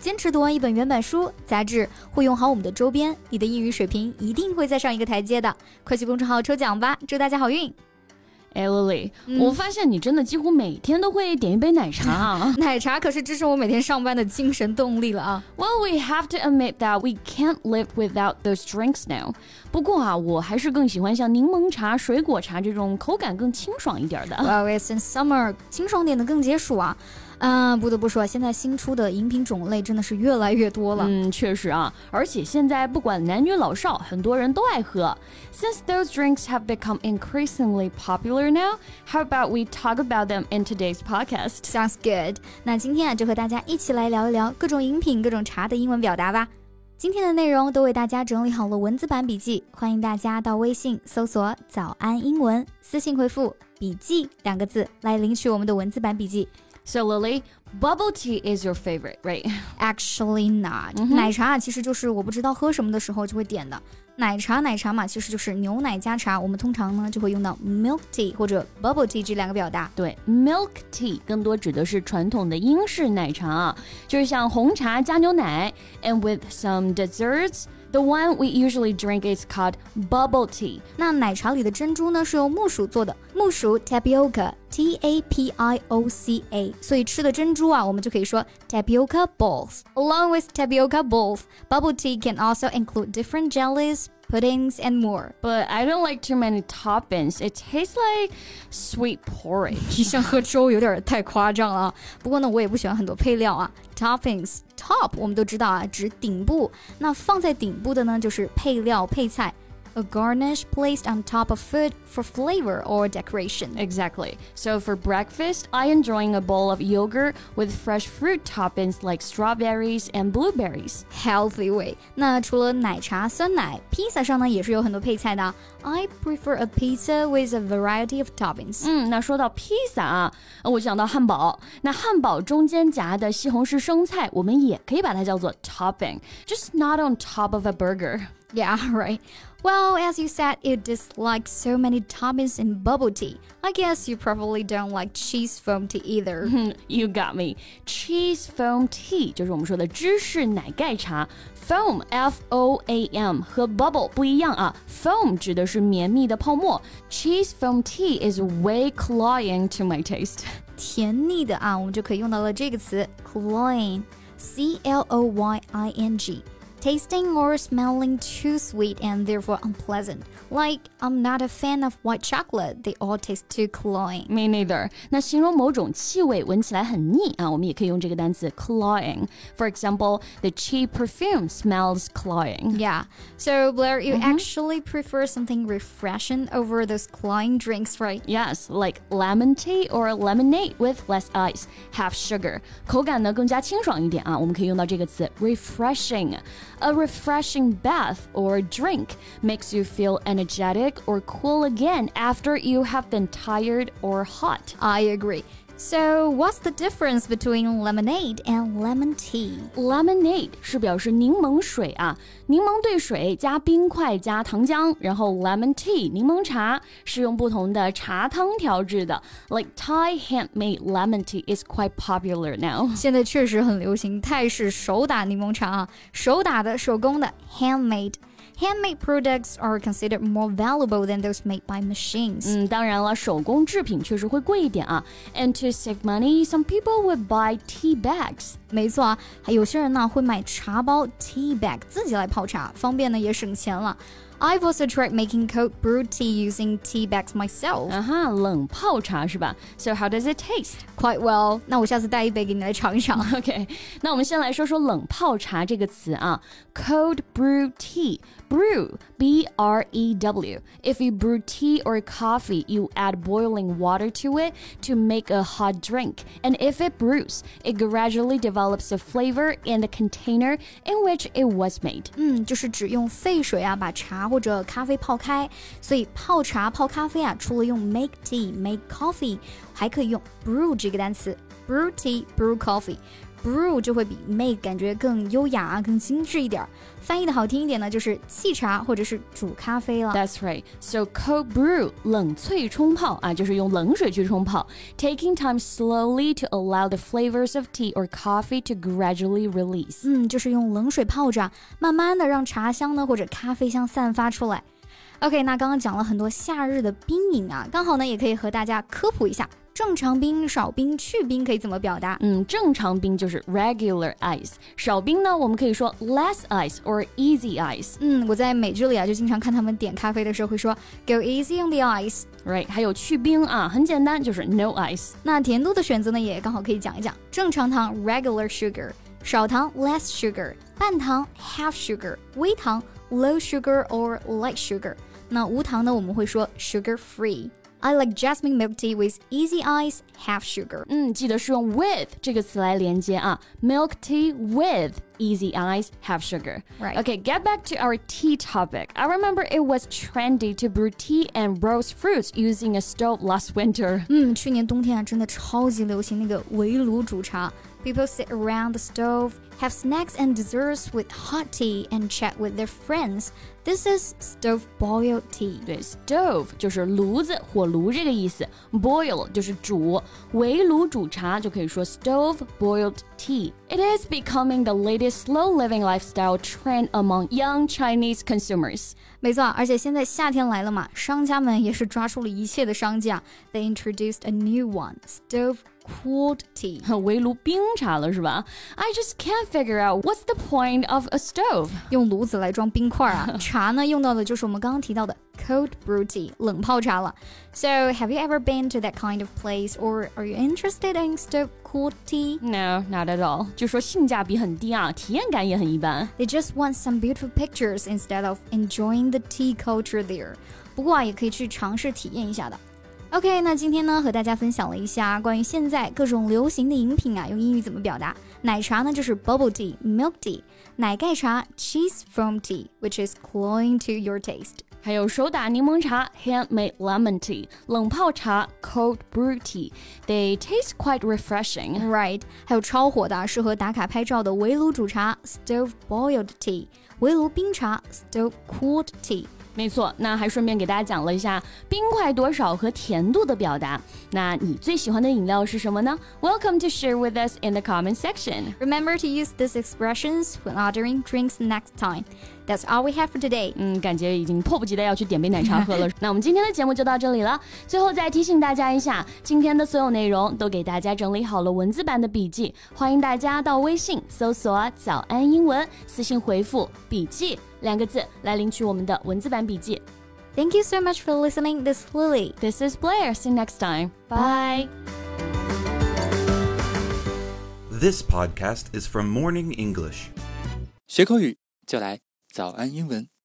坚持读完一本原版书、杂志，会用好我们的周边，你的英语水平一定会再上一个台阶的。快去公众号抽奖吧，祝大家好运！哎，Lily，我发现你真的几乎每天都会点一杯奶茶啊！奶茶可是支持我每天上班的精神动力了啊！Well, we have to admit that we can't live without those drinks now. 不过啊，我还是更喜欢像柠檬茶、水果茶这种口感更清爽一点的。Well, it's in summer，清爽点的更解暑啊。嗯，不得不说，现在新出的饮品种类真的是越来越多了。嗯，确实啊，而且现在不管男女老少，很多人都爱喝。Since those drinks have become increasingly popular now, how about we talk about them in today's podcast? Sounds good. 那今天啊，就和大家一起来聊一聊各种饮品、各种茶的英文表达吧。今天的内容都为大家整理好了文字版笔记，欢迎大家到微信搜索“早安英文”，私信回复“笔记”两个字来领取我们的文字版笔记。So Lily, bubble tea is your favorite, right? Actually not. 奶茶其实就是我不知道喝什么的时候就会点的。奶茶奶茶嘛，其实就是牛奶加茶。我们通常呢就会用到 milk tea 或者 bubble tea 这两个表达。对，milk tea 更多指的是传统的英式奶茶啊，就是像红茶加牛奶，and with some desserts。 The one we usually drink is called bubble tea。那奶茶里的珍珠呢是用木薯做的，木薯 tapioca，T A P I O C A。所以吃的珍珠啊，我们就可以说 tapioca balls。Along with tapioca balls, bubble tea can also include different jellies puddings, and more. But I don't like too many toppings. It tastes like sweet porridge. 像喝粥有点太夸张了。不过呢，我也不喜欢很多配料啊。Toppings top 我们都知道啊，指顶部。那放在顶部的呢，就是配料配菜。 a garnish placed on top of food for flavor or decoration. Exactly. So for breakfast, I enjoying a bowl of yogurt with fresh fruit toppings like strawberries and blueberries. Healthy way. 那除了奶茶、酸奶，披萨上呢也是有很多配菜的。I prefer a pizza with a variety of toppings. 嗯，那说到披萨啊，我想到汉堡。那汉堡中间夹的西红柿生菜，我们也可以把它叫做 topping, just not on top of a burger. Yeah, right. Well, as you said, you dislike so many toppings in bubble tea. I guess you probably don't like cheese foam tea either. you got me. Cheese foam tea 就是我们说的芝士奶盖茶。Foam, F-O-A-M 和 bubble 不一样啊。Foam 指的是绵密的泡沫。Cheese foam tea is way cloying to my taste. 甜腻的啊，我们就可以用到了这个词 cloying，C-L-O-Y-I-N-G。 tasting or smelling too sweet and therefore unpleasant. Like, I'm not a fan of white chocolate, they all taste too cloying. Me neither. 那形容某种气味闻起来很腻啊，我们也可以用这个单词 cloying. For example, the cheap perfume smells cloying. Yeah. So Blair, you mm -hmm. actually prefer something refreshing over those cloying drinks, right? Yes, like lemon tea or lemonade with less ice, have sugar. 口感呢更加清爽一点啊，我们可以用到这个词 refreshing. A refreshing bath or drink makes you feel energetic or cool again after you have been tired or hot. I agree. So, what's the difference between lemonade and lemon tea? Lemonade 是表示柠檬水啊，柠檬兑水加冰块加糖浆，然后 lemon tea 柠檬茶是用不同的茶汤调制的。Like Thai handmade lemon tea is quite popular now. 现在确实很流行泰式手打柠檬茶啊，手打的手工的 handmade。 handmade products are considered more valuable than those made by machines. 嗯，当然了，手工制品确实会贵一点啊。And to save money, some people would buy tea bags. 没错啊，还有些人呢会买茶包 tea bag 自己来泡茶，方便呢也省钱了。 I've also tried making cold brewed tea using tea bags myself. 啊哈，冷泡茶是吧？So how does it taste? Quite well. 那我下次带一杯给你来尝一尝。OK，那我们先来说说冷泡茶这个词啊，cold brew tea。Brew, B R E W. If you brew tea or coffee, you add boiling water to it to make a hot drink. And if it brews, it gradually develops the flavor in the container in which it was made. 嗯，就是指用沸水啊把茶 或者咖啡泡开。所以泡茶、泡咖啡啊，除了用 make tea、make coffee，还可以用 brew 这个单词，brew tea、brew coffee。Brew 就会比 make 感觉更优雅啊，更精致一点。翻译的好听一点呢，就是沏茶或者是煮咖啡了。That's right. So cold brew 冷萃冲泡啊，就是用冷水去冲泡，taking time slowly to allow the flavors of tea or coffee to gradually release。嗯，就是用冷水泡着，慢慢的让茶香呢或者咖啡香散发出来。OK，那刚刚讲了很多夏日的冰饮啊，刚好呢也可以和大家科普一下。正常冰、少冰、去冰可以怎么表达？嗯，正常冰就是 regular ice，少冰呢，我们可以说 less ice or easy ice。嗯，我在美剧里啊，就经常看他们点咖啡的时候会说 go easy on the ice。Right，还有去冰啊，很简单，就是 no ice。那甜度的选择呢，也刚好可以讲一讲，正常糖 regular sugar，少糖 less sugar，半糖 half sugar，微糖 low sugar or light sugar。那无糖呢，我们会说 sugar free。I like jasmine milk tea with easy ice, half sugar. 嗯，记得是用 with 这个词来连接啊，milk tea with easy ice, half sugar. Right. Okay, get back to our tea topic. I remember it was trendy to brew tea and roast fruits using a stove last winter. 嗯，去年冬天啊，真的超级流行那个围炉煮茶。 People sit around the stove, have snacks and desserts with hot tea, and chat with their friends. This is stove boiled tea. 对，stove 就是炉子、火炉这个意思，boil 就是煮，围炉煮茶就可以说 stove boiled tea. It is becoming the latest slow living lifestyle trend among young Chinese consumers. 没错，而且现在夏天来了嘛，商家们也是抓住了一切的商机啊。They introduced a new one, stove cooled tea. 围炉冰茶了是吧？I just can't figure out what's the point of a stove. 用炉子来装冰块啊。茶呢，用到的就是我们刚刚提到的 cold brew tea 冷泡茶了。So have you ever been to that kind of place, or are you interested in stove cooled tea? No, not at all. 就说性价比很低啊，体验感也很一般。They just want some beautiful pictures instead of enjoying the tea culture there. 不过啊，也可以去尝试体验一下的。 OK，那今天呢，和大家分享了一下关于现在各种流行的饮品啊，用英语怎么表达。奶茶呢就是 bubble tea、milk tea；奶盖茶 cheese foam tea，which is cloying to your taste。还有手打柠檬茶 handmade lemon tea，冷泡茶 cold brew tea，they taste quite refreshing。Right，还有超火的，适合打卡拍照的围炉煮茶 stove boiled tea，围炉冰茶 stove cooled tea。没错，那还顺便给大家讲了一下冰块多少和甜度的表达。那你最喜欢的饮料是什么呢？Welcome to share with us in the comment section. Remember to use these expressions when ordering drinks next time. That's all we have for today. 嗯，感觉已经迫不及待要去点杯奶茶喝了。那我们今天的节目就到这里了。最后再提醒大家一下，今天的所有内容都给大家整理好了文字版的笔记，欢迎大家到微信搜索“早安英文”，私信回复“笔记”两个字来领取我们的文字版笔记。 Thank you so much for listening. This is Lily. This is Blair. See you next time. Bye. This podcast is from Morning English. 学口语就来早安英文。